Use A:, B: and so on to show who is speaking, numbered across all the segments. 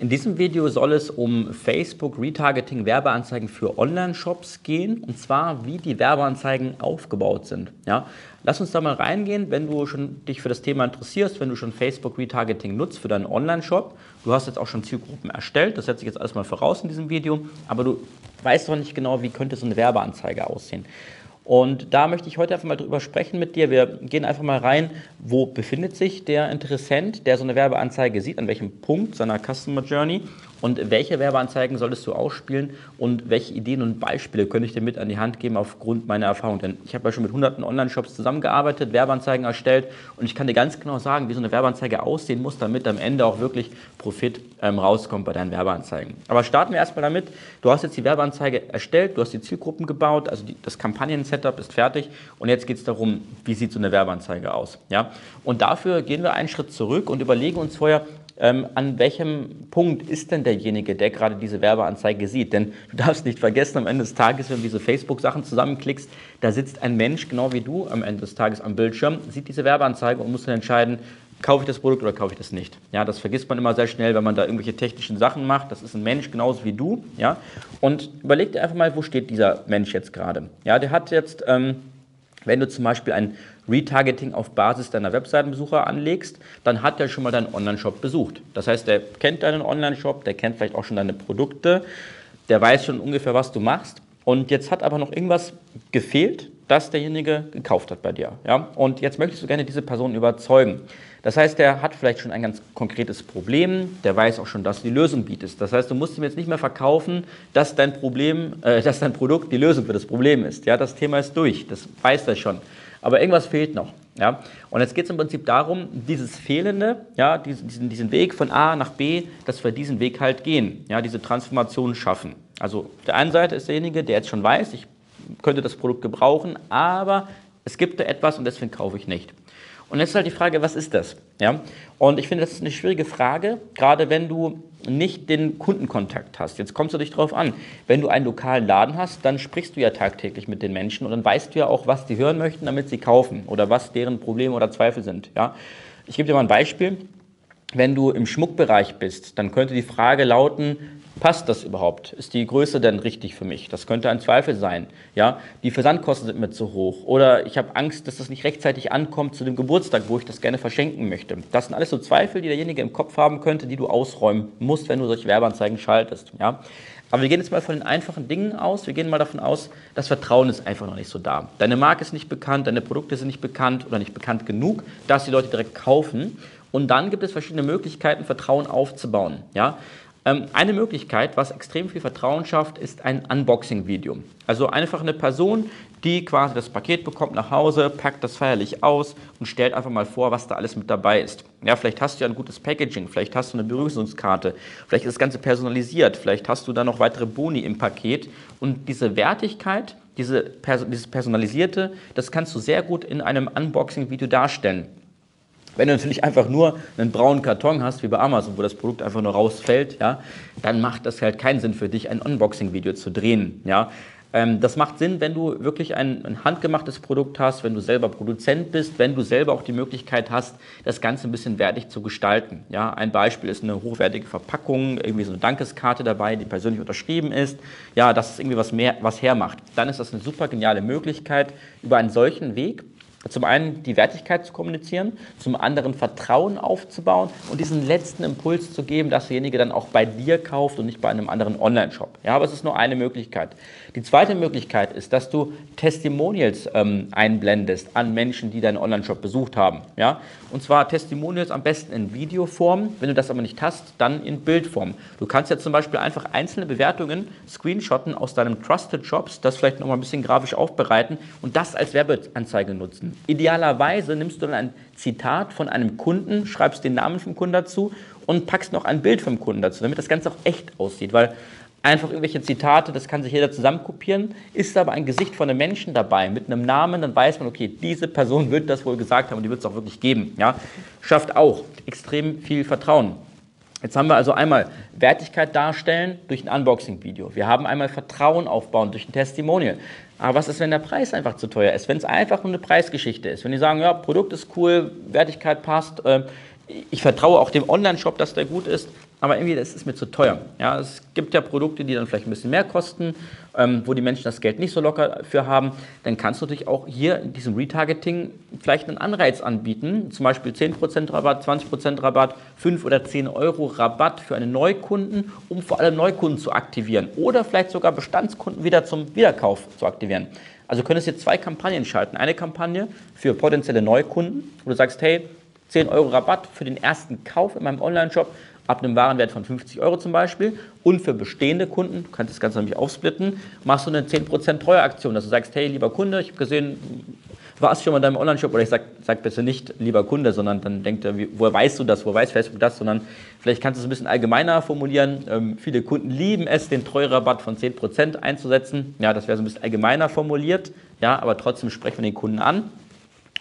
A: In diesem Video soll es um Facebook Retargeting Werbeanzeigen für Online-Shops gehen und zwar wie die Werbeanzeigen aufgebaut sind. Ja, lass uns da mal reingehen, wenn du schon dich für das Thema interessierst, wenn du schon Facebook Retargeting nutzt für deinen Online-Shop. Du hast jetzt auch schon Zielgruppen erstellt, das setze ich jetzt alles mal voraus in diesem Video, aber du weißt doch nicht genau, wie könnte so eine Werbeanzeige aussehen. Und da möchte ich heute einfach mal drüber sprechen mit dir. Wir gehen einfach mal rein, wo befindet sich der Interessent, der so eine Werbeanzeige sieht, an welchem Punkt seiner Customer Journey und welche Werbeanzeigen solltest du ausspielen und welche Ideen und Beispiele könnte ich dir mit an die Hand geben aufgrund meiner Erfahrung. Denn ich habe ja schon mit hunderten Online-Shops zusammengearbeitet, Werbeanzeigen erstellt und ich kann dir ganz genau sagen, wie so eine Werbeanzeige aussehen muss, damit am Ende auch wirklich Profit ähm, rauskommt bei deinen Werbeanzeigen. Aber starten wir erstmal damit, du hast jetzt die Werbeanzeige erstellt, du hast die Zielgruppen gebaut, also die, das Kampagnen-Setup ist fertig und jetzt geht es darum, wie sieht so eine Werbeanzeige aus. Ja? Und dafür gehen wir einen Schritt zurück und überlegen uns vorher, ähm, an welchem Punkt ist denn derjenige, der gerade diese Werbeanzeige sieht? Denn du darfst nicht vergessen, am Ende des Tages, wenn du diese Facebook-Sachen zusammenklickst, da sitzt ein Mensch, genau wie du, am Ende des Tages am Bildschirm, sieht diese Werbeanzeige und muss dann entscheiden, kaufe ich das Produkt oder kaufe ich das nicht. Ja, das vergisst man immer sehr schnell, wenn man da irgendwelche technischen Sachen macht. Das ist ein Mensch genauso wie du. Ja, und überleg dir einfach mal, wo steht dieser Mensch jetzt gerade? Ja, der hat jetzt, ähm, wenn du zum Beispiel ein Retargeting auf Basis deiner Webseitenbesucher anlegst, dann hat er schon mal deinen Online-Shop besucht. Das heißt, der kennt deinen Online-Shop, der kennt vielleicht auch schon deine Produkte, der weiß schon ungefähr, was du machst. Und jetzt hat aber noch irgendwas gefehlt, das derjenige gekauft hat bei dir. Ja? Und jetzt möchtest du gerne diese Person überzeugen. Das heißt, der hat vielleicht schon ein ganz konkretes Problem, der weiß auch schon, dass du die Lösung bietest. Das heißt, du musst ihm jetzt nicht mehr verkaufen, dass dein Problem, äh, dass dein Produkt die Lösung für das Problem ist. Ja, das Thema ist durch, das weiß er schon. Aber irgendwas fehlt noch. Ja? Und jetzt geht es im Prinzip darum, dieses Fehlende, ja, diesen, diesen Weg von A nach B, dass wir diesen Weg halt gehen, ja, diese Transformation schaffen. Also auf der einen Seite ist derjenige, der jetzt schon weiß, ich könnte das Produkt gebrauchen, aber es gibt da etwas und deswegen kaufe ich nicht. Und jetzt ist halt die Frage, was ist das? Ja? Und ich finde, das ist eine schwierige Frage, gerade wenn du nicht den Kundenkontakt hast. Jetzt kommst du dich darauf an. Wenn du einen lokalen Laden hast, dann sprichst du ja tagtäglich mit den Menschen und dann weißt du ja auch, was die hören möchten, damit sie kaufen oder was deren Probleme oder Zweifel sind. Ja? Ich gebe dir mal ein Beispiel. Wenn du im Schmuckbereich bist, dann könnte die Frage lauten, passt das überhaupt? Ist die Größe denn richtig für mich? Das könnte ein Zweifel sein. Ja, die Versandkosten sind mir zu hoch oder ich habe Angst, dass das nicht rechtzeitig ankommt zu dem Geburtstag, wo ich das gerne verschenken möchte. Das sind alles so Zweifel, die derjenige im Kopf haben könnte, die du ausräumen musst, wenn du solche Werbeanzeigen schaltest. Ja, aber wir gehen jetzt mal von den einfachen Dingen aus. Wir gehen mal davon aus, das Vertrauen ist einfach noch nicht so da. Deine Marke ist nicht bekannt, deine Produkte sind nicht bekannt oder nicht bekannt genug, dass die Leute direkt kaufen. Und dann gibt es verschiedene Möglichkeiten, Vertrauen aufzubauen. Ja? Ähm, eine Möglichkeit, was extrem viel Vertrauen schafft, ist ein Unboxing-Video. Also einfach eine Person, die quasi das Paket bekommt nach Hause, packt das feierlich aus und stellt einfach mal vor, was da alles mit dabei ist. Ja, vielleicht hast du ja ein gutes Packaging, vielleicht hast du eine Begrüßungskarte, vielleicht ist das Ganze personalisiert, vielleicht hast du da noch weitere Boni im Paket und diese Wertigkeit, diese, dieses Personalisierte, das kannst du sehr gut in einem Unboxing-Video darstellen. Wenn du natürlich einfach nur einen braunen Karton hast, wie bei Amazon, wo das Produkt einfach nur rausfällt, ja, dann macht das halt keinen Sinn für dich, ein Unboxing-Video zu drehen. Ja. Ähm, das macht Sinn, wenn du wirklich ein, ein, handgemachtes Produkt hast, wenn du selber Produzent bist, wenn du selber auch die Möglichkeit hast, das Ganze ein bisschen wertig zu gestalten. Ja, ein Beispiel ist eine hochwertige Verpackung, irgendwie so eine Dankeskarte dabei, die persönlich unterschrieben ist. Ja, dass es irgendwie was, mehr, was hermacht. Dann ist das eine super geniale Möglichkeit, über einen solchen Weg Zum einen die Wertigkeit zu kommunizieren, zum anderen Vertrauen aufzubauen und diesen letzten Impuls zu geben, dass derjenige dann auch bei dir kauft und nicht bei einem anderen Online-Shop. Ja, aber es ist nur eine Möglichkeit. Die zweite Möglichkeit ist, dass du Testimonials ähm, einblendest an Menschen, die deinen Online-Shop besucht haben. Ja, und zwar Testimonials am besten in Videoform. Wenn du das aber nicht hast, dann in Bildform. Du kannst ja zum Beispiel einfach einzelne Bewertungen screenshotten aus deinem Trusted Shops, das vielleicht nochmal ein bisschen grafisch aufbereiten und das als Werbeanzeige nutzen. Idealerweise nimmst du dann ein Zitat von einem Kunden, schreibst den Namen vom Kunden dazu und packst noch ein Bild vom Kunden dazu, damit das Ganze auch echt aussieht, weil einfach irgendwelche Zitate, das kann sich jeder zusammenkopieren, ist aber ein Gesicht von einem Menschen dabei mit einem Namen, dann weiß man, okay, diese Person wird das wohl gesagt haben und die wird es auch wirklich geben. Ja? Schafft auch extrem viel Vertrauen. Jetzt haben wir also einmal Wertigkeit darstellen durch ein Unboxing-Video. Wir haben einmal Vertrauen aufbauen durch ein Testimonial. Aber was ist, wenn der Preis einfach zu teuer ist? Wenn es einfach nur eine Preisgeschichte ist? Wenn die sagen, ja, Produkt ist cool, Wertigkeit passt, äh, ich vertraue auch dem Online-Shop, dass der gut ist, aber irgendwie das ist mir zu teuer. Ja, es gibt ja Produkte, die dann vielleicht ein bisschen mehr kosten, ähm, wo die Menschen das Geld nicht so locker für haben. Dann kannst du natürlich auch hier in diesem Retargeting vielleicht einen Anreiz anbieten, zum Beispiel 10% Rabatt, 20% Rabatt, 5 oder 10 Euro Rabatt für einen Neukunden, um vor allem Neukunden zu aktivieren oder vielleicht sogar Bestandskunden wieder zum Wiederkauf zu aktivieren. Also könntest du jetzt zwei Kampagnen schalten. Eine Kampagne für potenzielle Neukunden, wo du sagst, hey, 10 Euro Rabatt für den ersten Kauf in meinem Online-Shop ab einem Warenwert von 50 Euro zum Beispiel. Und für bestehende Kunden, du kannst das Ganze nämlich aufsplitten, machst du eine 10% Treueaktion, dass du sagst, hey, lieber Kunde, ich habe gesehen, warst schon mal in deinem Online-Shop oder ich sag, sag bitte nicht lieber Kunde, sondern dann denkt er, woher weißt du das, woher weiß Facebook das, sondern vielleicht kannst du es ein bisschen allgemeiner formulieren. Ähm, viele Kunden lieben es, den Treuerabatt von 10% einzusetzen. Ja, das wäre so ein bisschen allgemeiner formuliert, ja, aber trotzdem sprechen wir den Kunden an.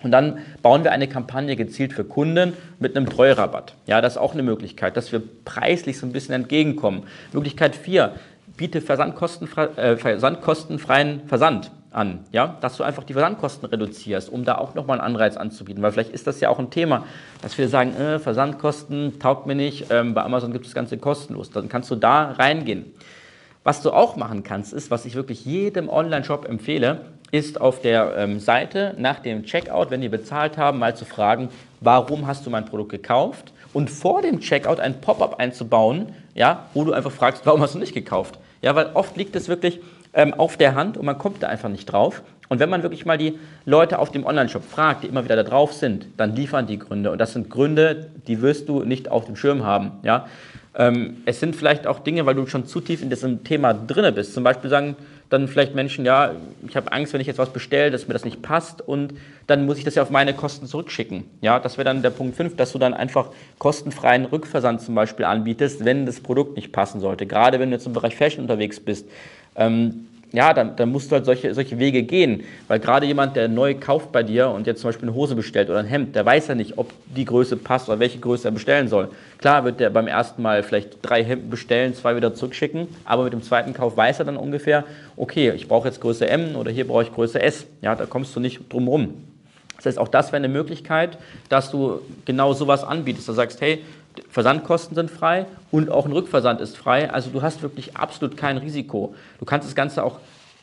A: Und dann bauen wir eine Kampagne gezielt für Kunden mit einem Treuerabatt. Ja, das ist auch eine Möglichkeit, dass wir preislich so ein bisschen entgegenkommen. Möglichkeit 4, biete versandkostenfrei, äh, versandkostenfreien Versand an, ja, dass du einfach die Versandkosten reduzierst, um da auch nochmal einen Anreiz anzubieten, weil vielleicht ist das ja auch ein Thema, dass wir sagen, äh, Versandkosten taugt mir nicht, ähm, bei Amazon gibt es das Ganze kostenlos, dann kannst du da reingehen. Was du auch machen kannst, ist, was ich wirklich jedem Online-Shop empfehle, ist auf der ähm, Seite nach dem Checkout, wenn die bezahlt haben, mal zu fragen, warum hast du mein Produkt gekauft? Und vor dem Checkout ein Pop-up einzubauen, ja, wo du einfach fragst, warum hast du nicht gekauft? Ja, weil oft liegt es wirklich ähm, auf der Hand und man kommt da einfach nicht drauf. Und wenn man wirklich mal die Leute auf dem Online-Shop fragt, die immer wieder da drauf sind, dann liefern die Gründe. Und das sind Gründe, die wirst du nicht auf dem Schirm haben. Ja? Ähm, es sind vielleicht auch Dinge, weil du schon zu tief in diesem Thema drinne bist. Zum Beispiel sagen, dann vielleicht Menschen, ja, ich habe Angst, wenn ich jetzt was bestelle, dass mir das nicht passt und dann muss ich das ja auf meine Kosten zurückschicken. Ja, das wäre dann der Punkt 5, dass du dann einfach kostenfreien Rückversand zum Beispiel anbietest, wenn das Produkt nicht passen sollte. Gerade wenn du jetzt im Bereich Fashion unterwegs bist. Ähm, ja, dann, dann musst du halt solche, solche Wege gehen. Weil gerade jemand, der neu kauft bei dir und jetzt zum Beispiel eine Hose bestellt oder ein Hemd, der weiß ja nicht, ob die Größe passt oder welche Größe er bestellen soll. Klar wird der beim ersten Mal vielleicht drei Hemden bestellen, zwei wieder zurückschicken, aber mit dem zweiten Kauf weiß er dann ungefähr, okay, ich brauche jetzt Größe M oder hier brauche ich Größe S. Ja, da kommst du nicht drum rum. Das heißt, auch das wäre eine Möglichkeit, dass du genau sowas anbietest. Du sagst, hey, Versandkosten sind frei und auch ein Rückversand ist frei. Also du hast wirklich absolut kein Risiko. Du kannst das Ganze auch,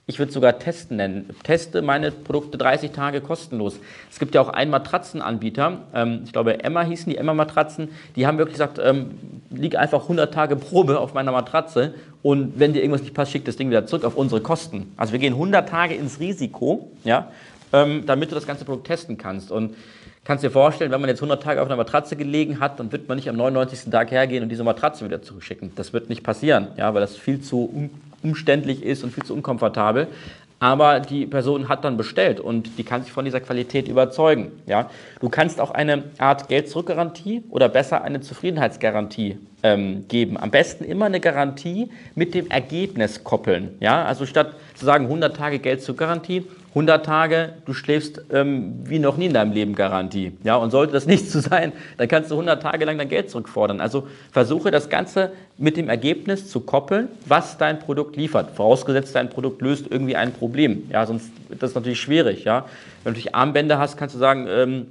A: ich würde sogar testen nennen. Teste meine Produkte 30 Tage kostenlos. Es gibt ja auch einen Matratzenanbieter, ähm, ich glaube Emma hießen die, Emma Matratzen, die haben wirklich gesagt, ähm, lieg einfach 100 Tage Probe auf meiner Matratze und wenn dir irgendwas nicht passt, schick das Ding wieder zurück auf unsere Kosten. Also wir gehen 100 Tage ins Risiko, ja, ähm, damit du das ganze Produkt testen kannst. Und Kannst dir vorstellen, wenn man jetzt 100 Tage auf einer Matratze gelegen hat, dann wird man nicht am 99. Tag hergehen und diese Matratze wieder zurückschicken. Das wird nicht passieren, ja, weil das viel zu umständlich ist und viel zu unkomfortabel. Aber die Person hat dann bestellt und die kann sich von dieser Qualität überzeugen. Ja? Du kannst auch eine Art Geld-Zurück-Garantie oder besser eine Zufriedenheitsgarantie ähm, geben. Am besten immer eine Garantie mit dem Ergebnis koppeln. Ja? Also statt zu sagen 100 Tage Geld-Zurück-Garantie, 100 Tage, du schläfst ähm, wie noch nie in deinem Leben Garantie. Ja, und sollte das nicht so sein, dann kannst du 100 Tage lang dein Geld zurückfordern. Also versuche das Ganze mit dem Ergebnis zu koppeln, was dein Produkt liefert. Vorausgesetzt, dein Produkt löst irgendwie ein Problem. Ja, sonst wird das natürlich schwierig. Ja, wenn du natürlich Armbänder hast, kannst du sagen, ähm,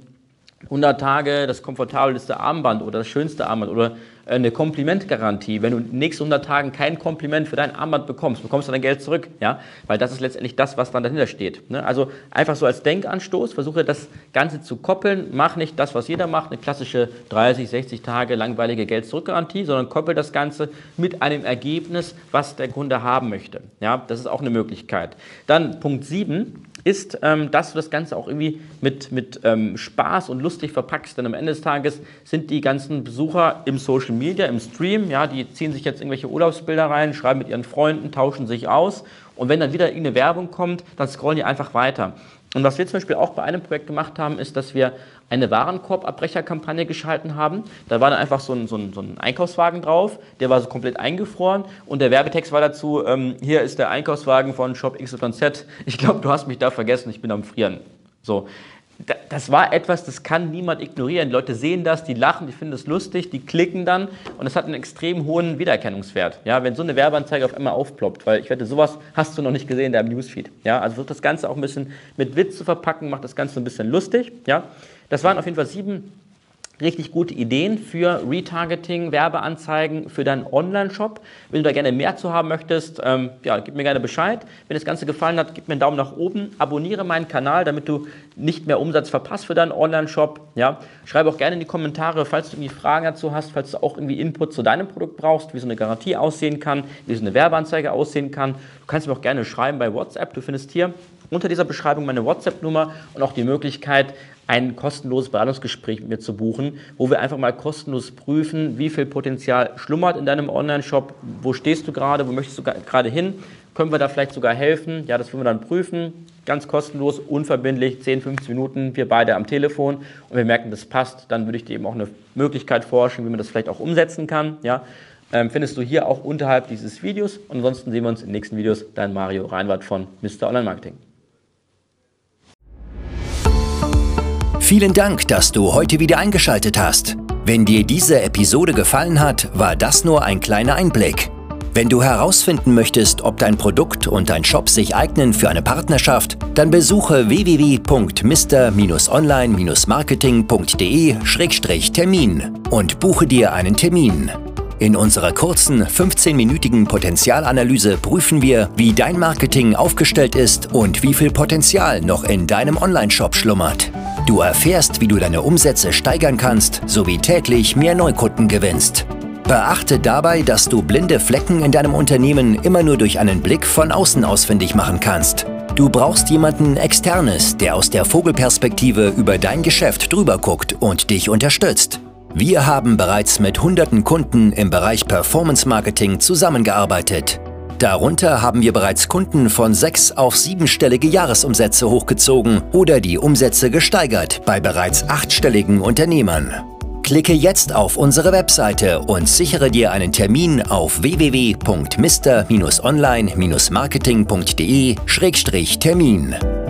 A: 100 Tage das komfortabelste Armband oder das schönste Armband oder eine Komplimentgarantie. Wenn du in den nächsten 100 Tagen kein Kompliment für dein Armband bekommst, bekommst du dein Geld zurück, ja, weil das ist letztendlich das, was dann dahinter steht. Ne? Also einfach so als Denkanstoß, versuche das Ganze zu koppeln, mach nicht das, was jeder macht, eine klassische 30, 60 Tage langweilige Geld-Zurück-Garantie, sondern koppel das Ganze mit einem Ergebnis, was der Kunde haben möchte. Ja, das ist auch eine Möglichkeit. Dann Punkt 7 ist, ähm, dass du das Ganze auch irgendwie mit, mit ähm, Spaß und lustig verpackst. Denn am Ende des Tages sind die ganzen Besucher im Social Media, im Stream, ja, die ziehen sich jetzt irgendwelche Urlaubsbilder rein, schreiben mit ihren Freunden, tauschen sich aus. Und wenn dann wieder irgendeine Werbung kommt, dann scrollen die einfach weiter. Und was wir zum Beispiel auch bei einem Projekt gemacht haben, ist, dass wir eine Warenkorbabbrecherkampagne geschalten haben. Da war dann einfach so ein, so, ein, so ein, Einkaufswagen drauf, der war so komplett eingefroren und der Werbetext war dazu, ähm, hier ist der Einkaufswagen von Shop XYZ, ich glaube, du hast mich da vergessen, ich bin am Frieren. So, das war etwas, das kann niemand ignorieren. Die Leute sehen das, die lachen, die finden es lustig, die klicken dann und es hat einen extrem hohen Wiedererkennungswert. Ja, wenn so eine Werbeanzeige auf einmal aufploppt, weil ich wette, sowas hast du noch nicht gesehen in deinem Newsfeed. Ja, also das Ganze auch ein bisschen mit Witz zu verpacken, macht das Ganze ein bisschen lustig. Ja, das waren auf jeden Fall sieben richtig gute Ideen für Retargeting, Werbeanzeigen für deinen Online-Shop. Wenn du da gerne mehr zu haben möchtest, ähm, ja, gib mir gerne Bescheid. Wenn das Ganze gefallen hat, gib mir einen Daumen nach oben, abonniere meinen Kanal, damit du nicht mehr Umsatz verpasst für deinen Online-Shop. Ja, schreibe auch gerne in die Kommentare, falls du irgendwie Fragen dazu hast, falls du auch irgendwie Input zu deinem Produkt brauchst, wie so eine Garantie aussehen kann, wie so eine Werbeanzeige aussehen kann. Du kannst mir auch gerne schreiben bei WhatsApp. Du findest hier unter dieser Beschreibung meine WhatsApp-Nummer und auch die Möglichkeit, ein kostenloses Beratungsgespräch mit mir zu buchen, wo wir einfach mal kostenlos prüfen, wie viel Potenzial schlummert in deinem Online-Shop, wo stehst du gerade, wo möchtest du gerade hin, können wir da vielleicht sogar helfen, ja, das wollen wir dann prüfen, ganz kostenlos, unverbindlich, 10, 15 Minuten, wir beide am Telefon. Und wir merken, das passt, dann würde ich dir eben auch eine Möglichkeit forschen, wie man das vielleicht auch umsetzen kann, ja, ähm, findest du hier auch unterhalb dieses Videos. Und ansonsten sehen wir uns in den nächsten Videos, dein Mario Reinwart von Mr. Online Marketing.
B: Vielen Dank, dass du heute wieder eingeschaltet hast. Wenn dir diese Episode gefallen hat, war das nur ein kleiner Einblick. Wenn du herausfinden möchtest, ob dein Produkt und dein Shop sich eignen für eine Partnerschaft, dann besuche www.mr-online-marketing.de-termin und buche dir einen Termin. In unserer kurzen 15-minütigen Potenzialanalyse prüfen wir, wie dein Marketing aufgestellt ist und wie viel Potenzial noch in deinem Online-Shop schlummert. Du erfährst, wie du deine Umsätze steigern kannst, sowie täglich mehr Neukunden gewinnst. Beachte dabei, dass du blinde Flecken in deinem Unternehmen immer nur durch einen Blick von außen ausfindig machen kannst. Du brauchst jemanden Externes, der aus der Vogelperspektive über dein Geschäft drüber guckt und dich unterstützt. Wir haben bereits mit hunderten Kunden im Bereich Performance Marketing zusammengearbeitet. Darunter haben wir bereits Kunden von sechs auf siebenstellige Jahresumsätze hochgezogen oder die Umsätze gesteigert bei bereits achtstelligen Unternehmern. Klicke jetzt auf unsere Webseite und sichere dir einen Termin auf www.mr-online-marketing.de-termin.